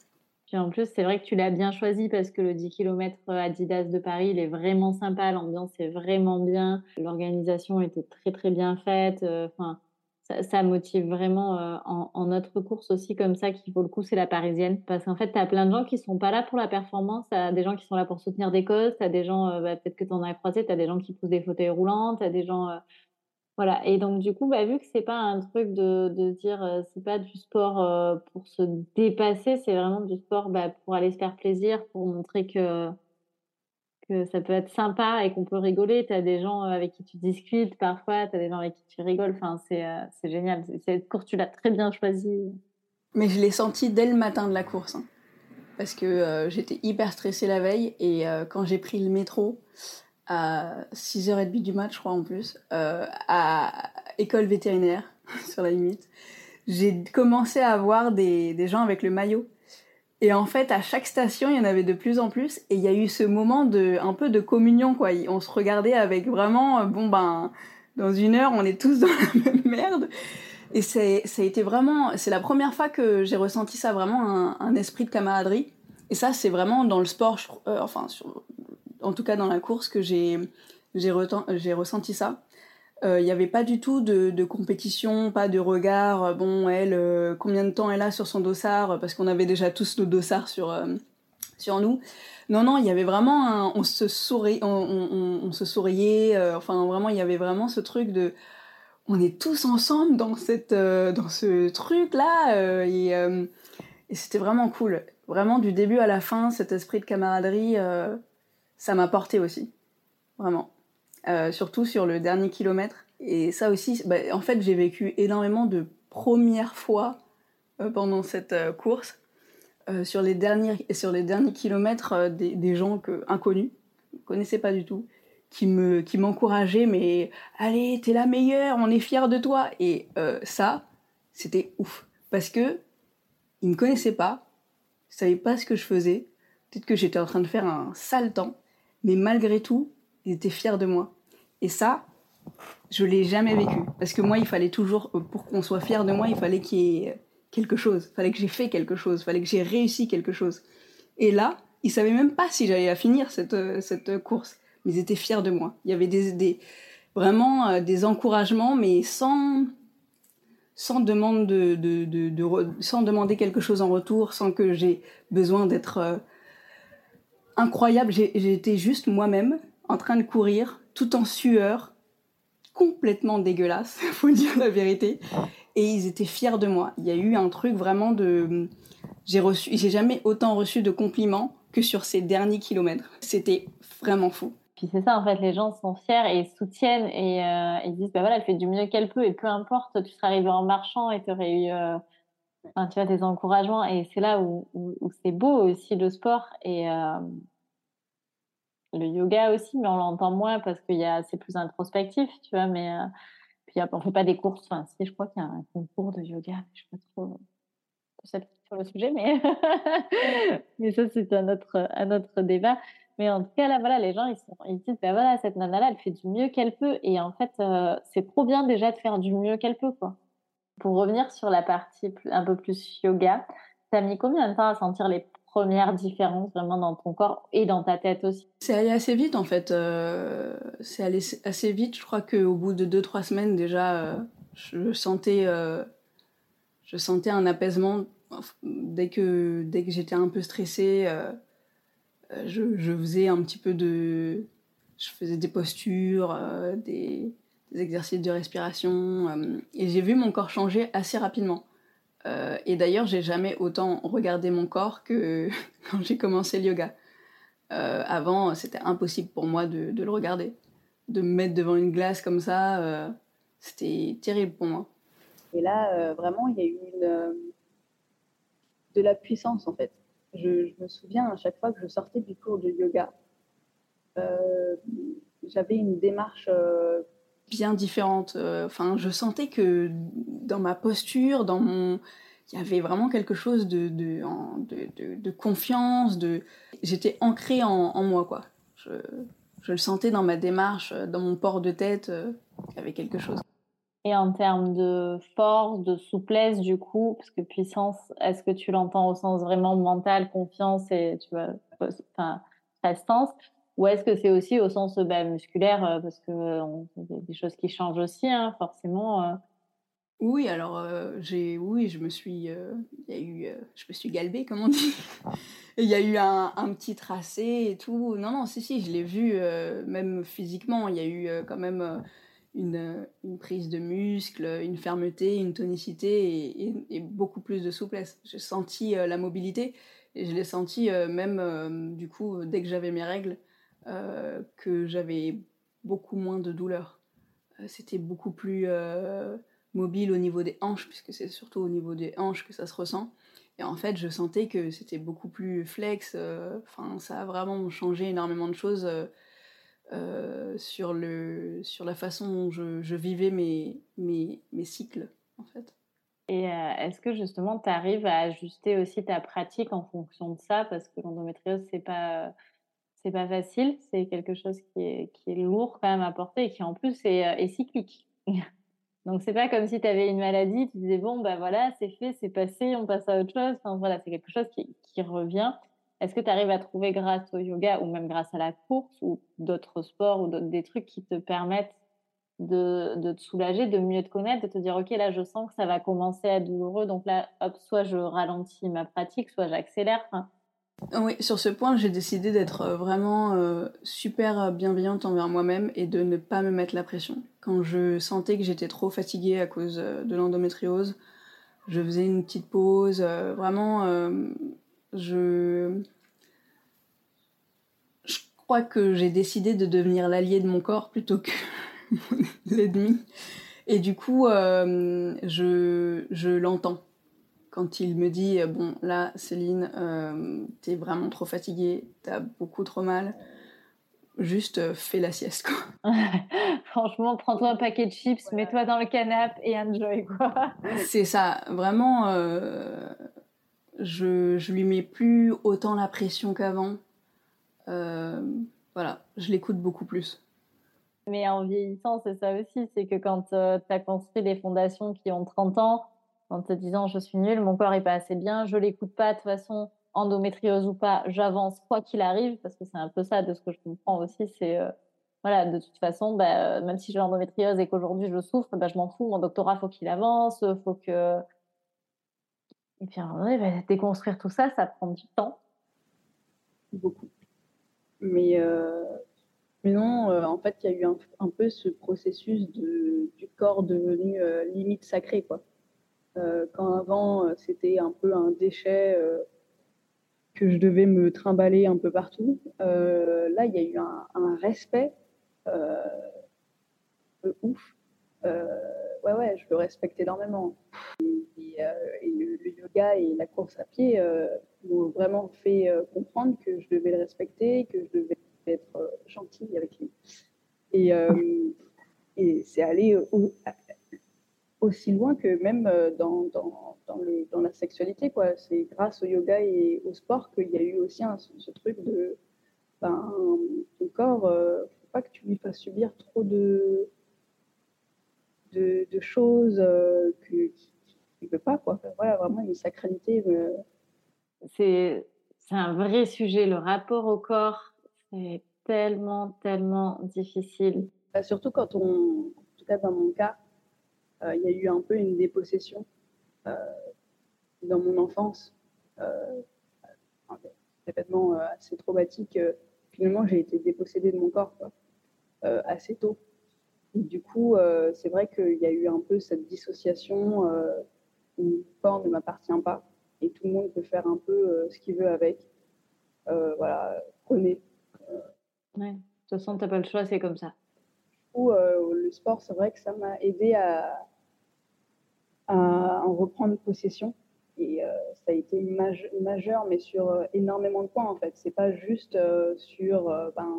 Puis en plus, c'est vrai que tu l'as bien choisi parce que le 10 km Adidas de Paris, il est vraiment sympa, l'ambiance est vraiment bien, l'organisation était très très bien faite. Enfin, ça, motive vraiment euh, en, notre course aussi comme ça qui vaut le coup, c'est la parisienne. Parce qu'en fait, tu as plein de gens qui sont pas là pour la performance, tu des gens qui sont là pour soutenir des causes, tu as des gens, euh, bah, peut-être que tu en as croisé, tu as des gens qui poussent des fauteuils roulants, tu as des gens... Euh, voilà, et donc du coup, bah, vu que c'est pas un truc de, de dire, c'est pas du sport pour se dépasser, c'est vraiment du sport bah, pour aller se faire plaisir, pour montrer que que ça peut être sympa et qu'on peut rigoler. Tu as des gens euh, avec qui tu discutes parfois, tu as des gens avec qui tu rigoles. Enfin, c'est euh, génial. Cette course, tu l'as très bien choisie. Mais je l'ai senti dès le matin de la course. Hein. parce que euh, j'étais hyper stressée la veille et quand j'ai pris le métro à 6h30 du match, je crois en plus, à école vétérinaire, sur la limite, j'ai commencé à voir des, des gens avec le maillot et en fait, à chaque station, il y en avait de plus en plus. Et il y a eu ce moment de, un peu de communion, quoi. On se regardait avec vraiment, euh, bon ben, dans une heure, on est tous dans la même merde. Et ça a été vraiment, c'est la première fois que j'ai ressenti ça vraiment, un, esprit de camaraderie. Et ça, c'est vraiment dans le sport, euh, enfin, en tout cas dans la course, que j'ai ressenti ça. Il euh, n'y avait pas du tout de, compétition, pas de regard. Euh, bon, elle, euh, combien de temps elle a sur son dossard Parce qu'on avait déjà tous nos dossards sur, sur nous. Non, non, il y avait vraiment un, on se sourit, on, se souriait. enfin, vraiment, il y avait vraiment ce truc de, on est tous ensemble dans cette, dans ce truc là, et, et c'était vraiment cool. Vraiment du début à la fin, cet esprit de camaraderie, ça m'a porté aussi, vraiment. Euh, surtout sur le dernier kilomètre. Et ça aussi, bah, en fait, j'ai vécu énormément de premières fois euh, pendant cette euh, course. sur, les derniers, sur les derniers kilomètres, des, gens que, inconnus, ne connaissaient pas du tout, qui me qui m'encourageaient, mais allez, t'es la meilleure, on est fiers de toi. Et ça, c'était ouf. Parce que ils me connaissaient pas, ils savaient pas ce que je faisais. Peut-être que j'étais en train de faire un sale temps, mais malgré tout, ils étaient fiers de moi. Et ça, je l'ai jamais vécu. Parce que moi, il fallait toujours, euh, pour qu'on soit fier de moi, il fallait qu'il y ait quelque chose. Il fallait que j'ai fait quelque chose. Il fallait que j'ai réussi quelque chose. Et là, Ils savaient même pas si j'allais la finir, cette, cette course. Mais ils étaient fiers de moi. Il y avait des, vraiment des encouragements, mais sans, sans, de, sans demander quelque chose en retour, sans que j'ai besoin d'être incroyable. J'ai été juste moi-même en train de courir, tout en sueur, complètement dégueulasse, faut dire la vérité. Et ils étaient fiers de moi. Il y a eu un truc vraiment de, j'ai reçu, jamais autant reçu de compliments que sur ces derniers kilomètres. C'était vraiment fou. Puis c'est ça, en fait, les gens sont fiers et soutiennent et euh, ils disent, bah voilà, elle fait du mieux qu'elle peut et peu importe, tu seras arrivé en marchant et tu aurais eu, euh, tu vois, des encouragements et c'est là où, où, c'est beau aussi le sport et euh, le yoga aussi, mais on l'entend moins parce que c'est plus introspectif, tu vois, mais puis on fait pas des courses, enfin, si, je crois qu'il y a un concours de yoga, je sais pas trop sur le sujet, mais, mais ça, c'est un autre, un autre débat. Mais en tout cas, là, voilà, les gens, ils, sont, ils disent, ben voilà, cette nana-là, elle fait du mieux qu'elle peut. Et en fait, euh, c'est trop bien déjà de faire du mieux qu'elle peut, quoi. Pour revenir sur la partie un peu plus yoga, t'as mis combien de temps à sentir les premières différences vraiment dans ton corps et dans ta tête aussi C'est allé assez vite, en fait. Euh, c'est allé assez vite. Je crois qu'au bout de deux, trois semaines, déjà, euh, je sentais... je sentais un apaisement dès que, dès que j'étais un peu stressée, euh, je, faisais un petit peu de. Je faisais des postures, euh, des, exercices de respiration. Euh, et j'ai vu mon corps changer assez rapidement. Et d'ailleurs, j'ai jamais autant regardé mon corps que quand j'ai commencé le yoga. avant, c'était impossible pour moi de, le regarder. De me mettre devant une glace comme ça, c'était terrible pour moi. Et là, vraiment, il y a eu de la puissance en fait. Je, me souviens à chaque fois que je sortais du cours de yoga, euh, j'avais une démarche euh, bien différente. Euh, enfin, je sentais que dans ma posture, dans mon, il y avait vraiment quelque chose de de, confiance. De, j'étais ancrée en, moi quoi. Je, je, le sentais dans ma démarche, dans mon port de tête, il y avait quelque chose. Et en termes de force, de souplesse, du coup, parce que puissance, est-ce que tu l'entends au sens vraiment mental, confiance et tu vois, enfin, prestance, ou est-ce que c'est aussi au sens bah, musculaire, euh, parce que y a des choses qui changent aussi, hein, forcément. Euh. Oui, alors euh, j'ai, oui, je me suis, a eu, je me suis galbée, comme on dit. Il y a eu un, un, petit tracé et tout. Non, non, si, si, je l'ai vu, même physiquement, il y a eu quand même une, prise de muscle, une fermeté, une tonicité et, beaucoup plus de souplesse. J'ai senti euh, la mobilité et je l'ai senti euh, même euh, du coup dès que j'avais mes règles que j'avais beaucoup moins de douleur. C'était beaucoup plus mobile au niveau des hanches puisque c'est surtout au niveau des hanches que ça se ressent. Et en fait, je sentais que c'était beaucoup plus flex. Enfin, ça a vraiment changé énormément de choses euh, sur, le, sur la façon dont je, vivais mes, mes, cycles, en fait. Et euh, est-ce que justement, tu arrives à ajuster aussi ta pratique en fonction de ça? Parce que l'endométriose, c'est pas c'est pas facile, c'est quelque chose qui est, qui est lourd quand même à porter et qui en plus est, euh, cyclique. Donc c'est pas comme si tu avais une maladie, tu disais bon ben voilà, c'est fait, c'est passé, on passe à autre chose. Enfin voilà, c'est quelque chose qui, qui revient. Est-ce que tu arrives à trouver grâce au yoga ou même grâce à la course ou d'autres sports ou des trucs qui te permettent de, de, te soulager, de mieux te connaître, de te dire ok là je sens que ça va commencer à être douloureux donc là hop soit je ralentis ma pratique, soit j'accélère. Oui, sur ce point j'ai décidé d'être euh, vraiment euh, super bienveillante envers moi-même et de ne pas me mettre la pression. Quand je sentais que j'étais trop fatiguée à cause euh, de l'endométriose, je faisais une petite pause, vraiment je, crois que j'ai décidé de devenir l'allié de mon corps plutôt que l'ennemi. Et du coup, euh, je l'entends. Quand il me dit, bon, là, Céline, euh, t'es vraiment trop fatiguée, t'as beaucoup trop mal, juste euh, fais la sieste, quoi. Franchement, prends-toi un paquet de chips, mets-toi dans le canapé et enjoy, quoi. C'est ça, vraiment, je, je lui mets plus autant la pression qu'avant. Euh, voilà, je l'écoute beaucoup plus. Mais en vieillissant, c'est ça aussi, c'est que quand euh, tu as construit des fondations qui ont 30 ans, en te disant je suis nulle, mon corps est pas assez bien, je l'écoute pas de toute façon, endométriose ou pas, j'avance quoi qu'il arrive, parce que c'est un peu ça de ce que je comprends aussi, c'est voilà, de toute façon, bah, même si j'ai l'endométriose et qu'aujourd'hui je souffre, bah, je m'en fous, mon doctorat faut qu'il avance, faut que et puis à un moment donné, bah, déconstruire tout ça, ça prend du temps. Beaucoup. Mais mais non, euh, en fait, il y a eu un, peu ce processus de, du corps devenu euh, limite sacré. Quoi. Euh, quand avant, c'était un peu un déchet que je devais me trimballer un peu partout, là, il y a eu un, respect ouf. ouais, ouais, je le respecte énormément. Et, le, yoga et la course à pied m'ont vraiment fait comprendre que je devais le respecter, que je devais être euh, gentille avec lui. Et, euh, c'est allé aussi loin que même euh, dans, dans, dans, le, dans la sexualité. Quoi. C'est grâce au yoga et au sport qu'il y a eu aussi ce truc de ben, ton corps, ne faut pas que tu lui fasses subir trop de, de, de choses qu'il ne veut pas. Quoi. voilà, vraiment une sacralité. C'est un vrai sujet, le rapport au corps c'est tellement, tellement difficile. Bah, surtout quand on, en tout cas dans mon cas, euh, il y a eu un peu une dépossession euh, dans mon enfance. Euh, événement assez traumatique. finalement, j'ai été dépossédée de mon corps assez tôt. du coup, c'est vrai qu'il y a eu un peu cette dissociation où mon corps ne m'appartient pas et tout le monde peut faire un peu ce qu'il veut avec. voilà, prenez Ouais. De toute façon, tu n'as pas le choix, c'est comme ça. Euh, le sport, c'est vrai que ça m'a aidé à, à, en reprendre possession. Et euh, ça a été majeur, mais sur euh, énormément de points en fait. C'est pas juste sur ben,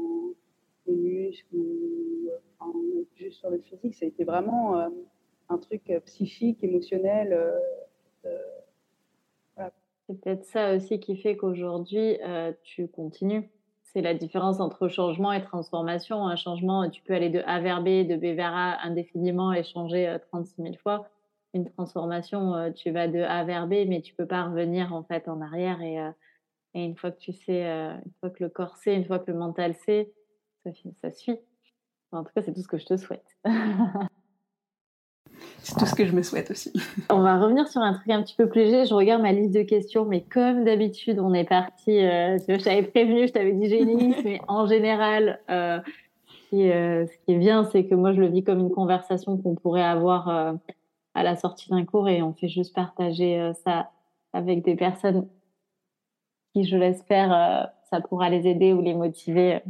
les muscles ou juste sur le physique. Ça a été vraiment un truc psychique, émotionnel. C'est peut-être ça aussi qui fait qu'aujourd'hui, tu continues c'est la différence entre changement et transformation. Un changement, tu peux aller de A vers B, de B vers A indéfiniment et changer 36 euh, 000 fois. Une transformation, euh, tu vas de A vers B, mais tu peux pas revenir en fait en arrière. Et, euh, une fois que tu sais, une fois que le corps sait, une fois que le mental sait, ça, ça suit. En tout cas, c'est tout ce que je te souhaite. C'est tout ce que je me souhaite aussi. On va revenir sur un truc un petit peu plus léger. Je regarde ma liste de questions, mais comme d'habitude, on est parti. Euh, je t'avais prévenu, je t'avais dit j'ai mais en général, euh, euh, ce qui est bien, c'est que moi, je le vis comme une conversation qu'on pourrait avoir à la sortie d'un cours et on fait juste partager ça avec des personnes qui, je l'espère, ça pourra les aider ou les motiver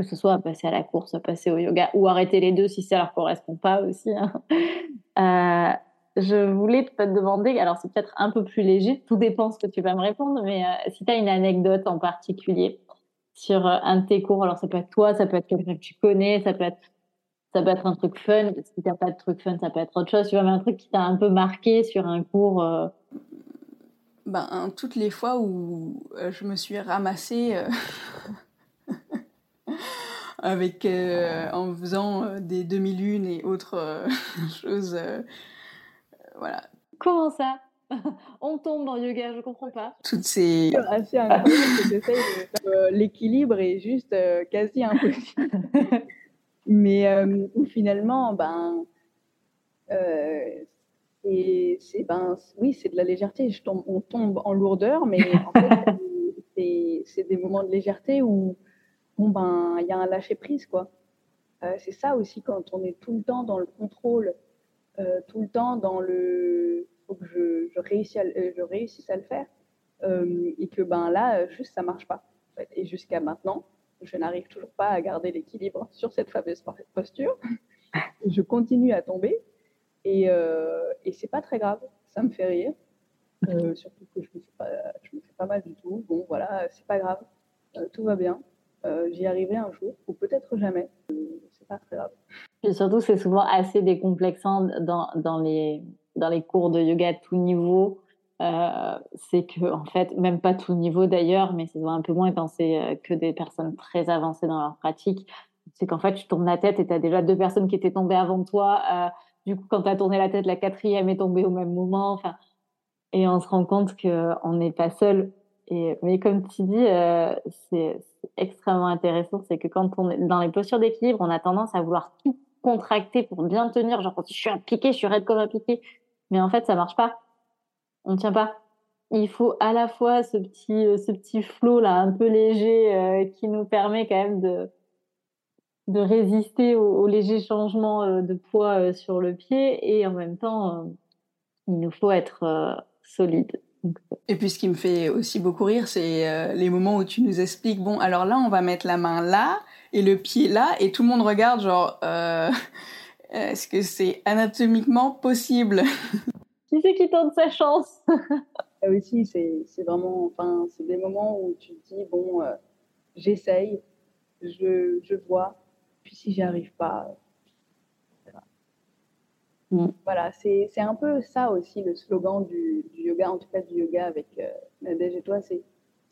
que ce soit passer à la course, passer au yoga ou arrêter les deux si ça leur correspond pas aussi. Hein. Euh, je voulais te demander, alors c'est peut-être un peu plus léger, tout dépend ce que tu vas me répondre, mais euh, si tu as une anecdote en particulier sur euh, un de tes cours, alors ça peut être toi, ça peut être quelqu'un que tu connais, ça peut être, ça peut être un truc fun, si t'as pas de truc fun, ça peut être autre chose, tu vois, mais un truc qui t'a un peu marqué sur un cours. Ben, toutes les fois où je me suis ramassée avec euh, en faisant euh, des demi-lunes et autres euh, choses. voilà. Comment ça? On tombe en yoga, je comprends pas. Toutes ces. Incroyable que l'équilibre est juste quasi impossible. Mais finalement, ben. c'est ben oui c'est de la légèreté je tombe, on tombe en lourdeur mais en fait c'est des moments de légèreté où bon ben il y a un lâcher prise quoi. Euh, c'est ça aussi quand on est tout le temps dans le contrôle, euh, tout le temps dans le faut que je, je, réussisse à, euh, je réussisse à le faire et que ben là juste ça marche pas. Et jusqu'à maintenant, je n'arrive toujours pas à garder l'équilibre sur cette fameuse posture. je continue à tomber et, et c'est pas très grave, ça me fait rire. surtout que je me fais pas, me fais pas mal du tout. Bon voilà, c'est pas grave, tout va bien. Euh, j'y arriverai un jour, ou peut-être jamais. Euh, c'est pas très grave. Et surtout, c'est souvent assez décomplexant dans, dans, les, dans les cours de yoga à tout niveau. Euh, c'est que, en fait, même pas tout niveau d'ailleurs, mais c'est un peu moins quand que des personnes très avancées dans leur pratique. C'est qu'en fait, tu tournes la tête et tu as déjà deux personnes qui étaient tombées avant toi. du coup, quand tu as tourné la tête, la quatrième est tombée au même moment. Enfin, et on se rend compte qu'on n'est pas seul Et, mais comme tu dis, c'est extrêmement intéressant, c'est que quand on est dans les postures d'équilibre, on a tendance à vouloir tout contracter pour bien tenir. Genre, je suis appliqué, je suis raide comme un piqué. Mais en fait, ça marche pas. On tient pas. Il faut à la fois ce petit, euh, ce petit flot là, un peu léger, euh, qui nous permet quand même de, de résister aux, légers changements de poids sur le pied. Et en même temps, il nous faut être solide. Et puis ce qui me fait aussi beaucoup rire, c'est euh, les moments où tu nous expliques, bon, alors là, on va mettre la main là et le pied là, et tout le monde regarde genre, euh, est-ce que c'est anatomiquement possible? Qui c'est qui tente sa chance? Ah aussi, c'est vraiment, enfin, c'est des moments où tu te dis, bon, euh, j'essaye, je, je vois, puis si j'y arrive pas, Mm. Voilà, c'est un peu ça aussi le slogan du, du, yoga, en tout cas du yoga avec euh, Nadège et toi, c'est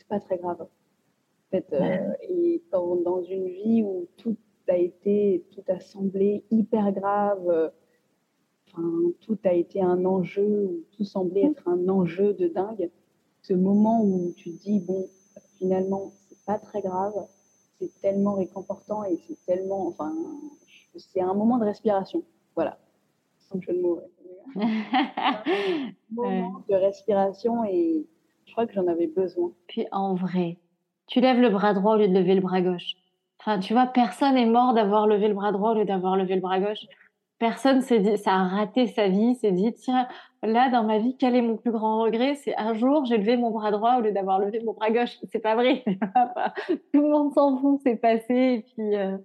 pas très grave. En fait, euh, et quand, dans une vie où tout a été, tout a semblé hyper grave, euh, enfin, tout a été un enjeu, tout semblait être un enjeu de dingue, ce moment où tu te dis, bon, finalement, c'est pas très grave, c'est tellement réconfortant et c'est tellement, enfin, c'est un moment de respiration. Voilà sans jeu de mots. moment de respiration et je crois que j'en avais besoin. Puis en vrai, tu lèves le bras droit au lieu de lever le bras gauche. Enfin, tu vois, personne est mort d'avoir levé le bras droit au lieu d'avoir levé le bras gauche. Personne s'est dit, ça a raté sa vie, s'est dit, tiens, là, dans ma vie, quel est mon plus grand regret? C'est un jour, j'ai levé mon bras droit au lieu d'avoir levé mon bras gauche. C'est pas vrai. Tout le monde s'en fout, c'est passé. Et puis, euh...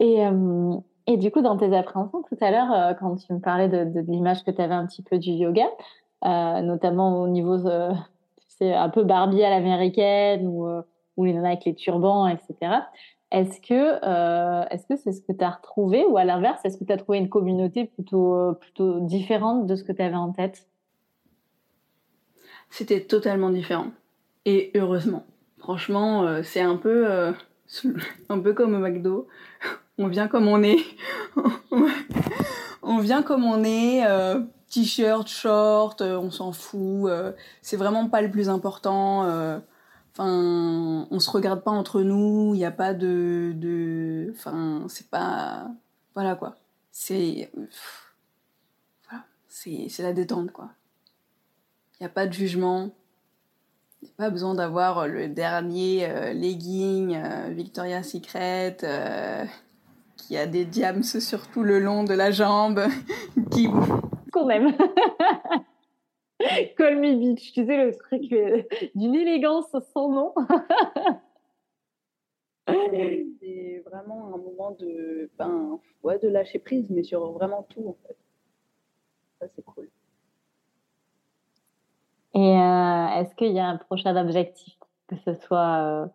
et, euh... Et du coup, dans tes appréhensions tout à l'heure, euh, quand tu me parlais de, l'image que tu avais un petit peu du yoga, euh, notamment au niveau, c'est un peu Barbie à l'américaine ou, euh, ou les nanas avec les turbans, etc. Est-ce que est-ce que c'est ce que tu as retrouvé ou à l'inverse, est-ce que tu as trouvé une communauté plutôt plutôt différente de ce que tu avais en tête? C'était totalement différent et heureusement. Franchement, c'est un peu un peu comme au McDo on vient comme on est. on vient comme on est, euh, t-shirt, short, euh, on s'en fout. Euh, c'est vraiment pas le plus important. Enfin, on se regarde pas entre nous. Il n'y a pas de, de, enfin, c'est pas, voilà quoi. C'est, voilà, c'est, c'est la détente quoi. Il n'y a pas de jugement. Il a pas besoin d'avoir le dernier legging Victoria's Secret qui a des diams sur tout le long de la jambe, qui... Quand même Call me bitch, tu sais, le truc euh, d'une élégance sans nom. c'est vraiment un moment de, ben, ouais, de lâcher prise, mais sur vraiment tout, en fait. Ça, c'est cool. Et euh, est-ce qu'il y a un prochain objectif, que ce soit euh,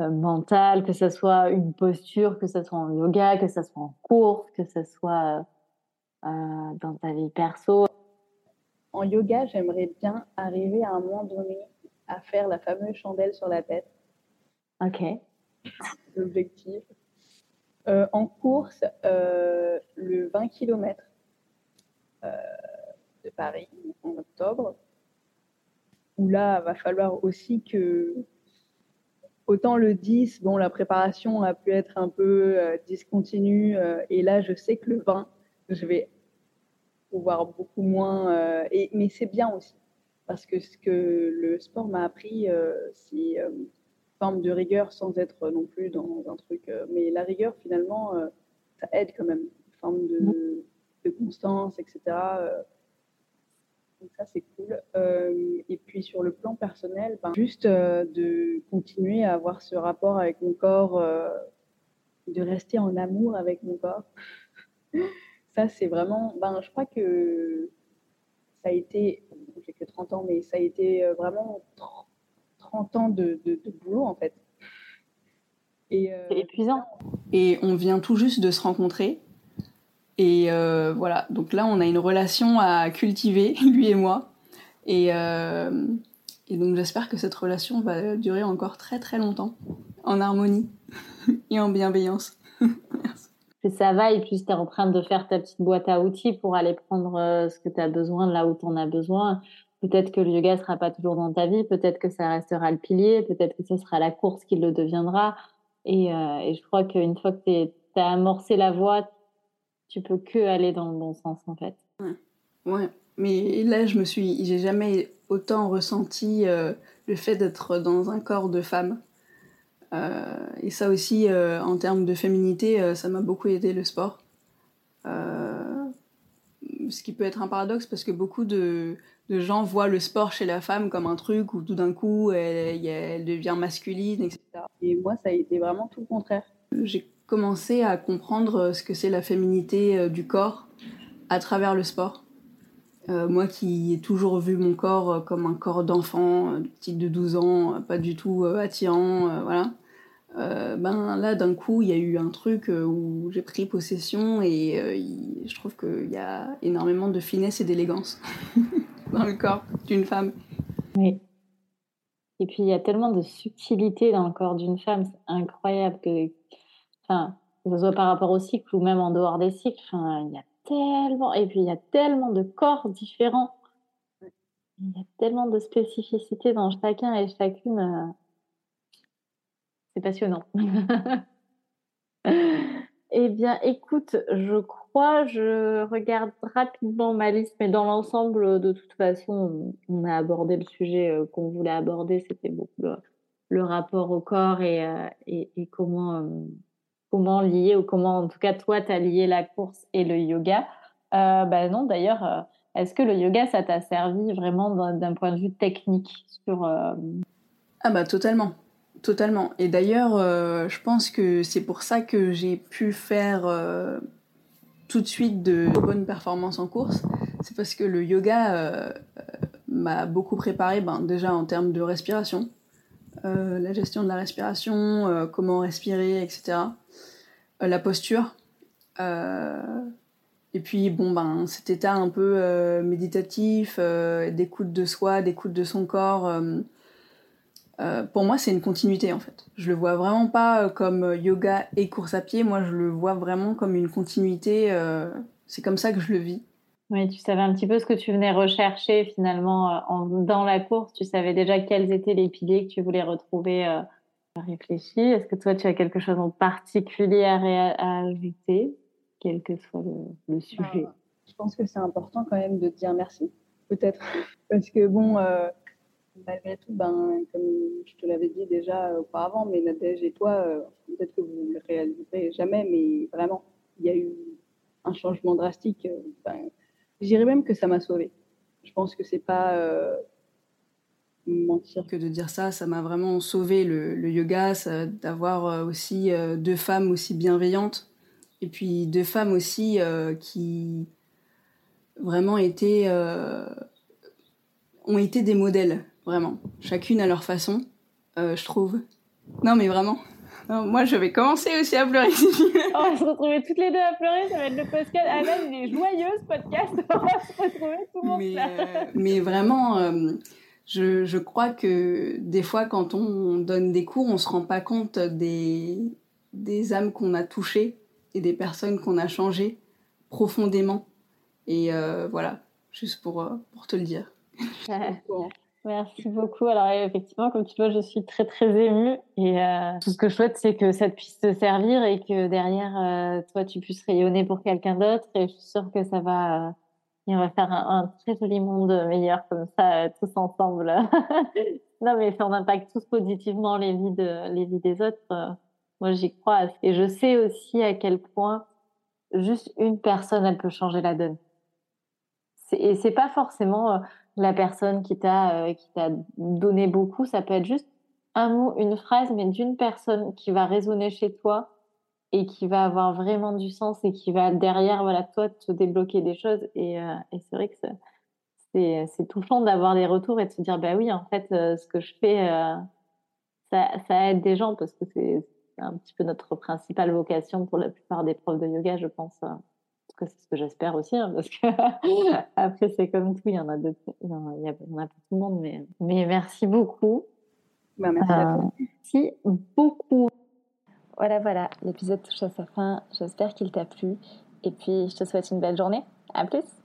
euh, mental, que ce soit une posture, que ce soit en yoga, que ce soit en course, que ce soit euh, euh, dans ta vie perso. En yoga, j'aimerais bien arriver à un moment donné à faire la fameuse chandelle sur la tête. Ok. L'objectif. en course, le 20 km de Paris en octobre, où là, va falloir aussi que Autant le 10, bon, la préparation a pu être un peu euh, discontinue. Euh, et là, je sais que le 20, je vais pouvoir beaucoup moins. Euh, et, mais c'est bien aussi. Parce que ce que le sport m'a appris, c'est une forme de rigueur sans être non plus dans un truc. mais la rigueur, finalement, ça aide quand même. Une forme de, de constance, etc. Donc ça, c'est cool. Euh, et puis sur le plan personnel, ben, juste euh, de continuer à avoir ce rapport avec mon corps, euh, de rester en amour avec mon corps. ça, c'est vraiment, ben, je crois que ça a été, j'ai que 30 ans, mais ça a été vraiment 30 ans de, boulot en fait. Et, épuisant. Et on vient tout juste de se rencontrer. Et euh, voilà, donc là, on a une relation à cultiver, lui et moi. Et, euh, et donc, j'espère que cette relation va durer encore très très longtemps, en harmonie et en bienveillance. Merci. ça va, et puis tu es en train de faire ta petite boîte à outils pour aller prendre euh, ce que tu as besoin là où tu en as besoin. Peut-être que le yoga ne sera pas toujours dans ta vie, peut-être que ça restera le pilier, peut-être que ce sera la course qui le deviendra. Et, et je crois qu'une fois que tu as amorcé la voie, tu peux que aller dans le bon sens en fait. Ouais, mais là je me suis, j'ai jamais autant ressenti euh, le fait d'être dans un corps de femme. Euh, et ça aussi, euh, en termes de féminité, ça m'a beaucoup aidé le sport. ce qui peut être un paradoxe parce que beaucoup de, gens voient le sport chez la femme comme un truc où tout d'un coup elle, devient masculine, etc. Et moi, ça a été vraiment tout le contraire. Commencé à comprendre ce que c'est la féminité du corps à travers le sport. Euh, moi qui ai toujours vu mon corps comme un corps d'enfant, de de 12 ans, pas du tout euh, attirant, euh, voilà. ben là, d'un coup, il y a eu un truc où j'ai pris possession et je trouve qu'il y a énormément de finesse et d'élégance dans le corps d'une femme. Oui. Et puis, il y a tellement de subtilité dans le corps d'une femme, c'est incroyable que, enfin, que ce soit par rapport au cycle ou même en dehors des cycles, enfin, il y a tellement, et puis il y a tellement de corps différents. Il y a tellement de spécificités dans chacun et chacune. Euh, c'est passionnant. eh bien, écoute, je crois, je regarde rapidement ma liste, mais dans l'ensemble, de toute façon, on a abordé le sujet euh, qu'on voulait aborder. C'était beaucoup le, rapport au corps euh, et, et comment comment lier, ou comment en tout cas toi, tu as lié la course et le yoga. Euh, bah non, d'ailleurs, euh, est-ce que le yoga, ça t'a servi vraiment d'un point de vue technique sur... Euh... Ah bah totalement, totalement. Et d'ailleurs, euh, je pense que c'est pour ça que j'ai pu faire tout de suite de bonnes performances en course. C'est parce que le yoga m'a beaucoup préparé, ben, déjà en termes de respiration, la gestion de la respiration, comment respirer, etc. Euh, la posture. Euh, et puis, bon, ben, cet état un peu euh, méditatif, d'écoute de soi, d'écoute de son corps, pour moi, c'est une continuité en fait. Je le vois vraiment pas comme yoga et course à pied. Moi, je le vois vraiment comme une continuité. c'est comme ça que je le vis. Oui, tu savais un petit peu ce que tu venais rechercher finalement dans la course. Tu savais déjà quels étaient les piliers que tu voulais retrouver réfléchi. Est-ce que toi, tu as quelque chose en particulier à, ajouter, quel que soit le, sujet? ah, Je pense que c'est important quand même de dire merci, peut-être. Parce que bon, euh, malgré tout, ben, comme je te l'avais dit déjà auparavant, mais Nadège et toi, euh, peut-être que vous ne le réaliserez jamais, mais vraiment, il y a eu un changement drastique. Euh, ben, je dirais même que ça m'a sauvée. Je pense que c'est pas mentir. Que de dire ça, ça m'a vraiment sauvé le, yoga, d'avoir euh, aussi euh, deux femmes aussi bienveillantes et puis deux femmes aussi euh, qui vraiment euh, ont été des modèles vraiment, chacune à leur façon, euh, je trouve. Non mais vraiment. Non, moi, je vais commencer aussi à pleurer. on va se retrouver toutes les deux à pleurer. Ça va être le podcast. Ah il est joyeux, ce podcast. On va se retrouver tout le monde. Mais, euh, mais vraiment, euh, je, je, crois que des fois, quand on donne des cours, on se rend pas compte des, des âmes qu'on a touchées et des personnes qu'on a changées profondément. Et euh, voilà, juste pour, pour te le dire. Merci beaucoup. Alors effectivement, comme tu vois, je suis très très émue et euh, tout ce que je souhaite, c'est que ça puisse te servir et que derrière, euh, toi, tu puisses rayonner pour quelqu'un d'autre. Et je suis sûre que ça va et on va faire un, très joli monde meilleur comme ça, euh, tous ensemble. non, mais on impacte tous positivement les vies, les vies des autres. Euh, moi, j'y crois. Et je sais aussi à quel point juste une personne, elle peut changer la donne. Et c'est pas forcément euh, la personne qui t'a qui t'a donné beaucoup. Ça peut être juste un mot, une phrase, mais d'une personne qui va résonner chez toi et qui va avoir vraiment du sens et qui va derrière voilà toi te débloquer des choses et, euh, c'est vrai que c'est c'est touchant d'avoir des retours et de se dire bah oui en fait euh, ce que je fais euh, ça, ça aide des gens parce que c'est un petit peu notre principale vocation pour la plupart des profs de yoga je pense parce que c'est ce que j'espère aussi hein, parce que après c'est comme tout il y en a d'autres il y en a, il y en a pas tout le monde mais mais merci beaucoup bah, merci, merci beaucoup voilà, voilà, l'épisode touche à sa fin. J'espère qu'il t'a plu. Et puis, je te souhaite une belle journée. À plus!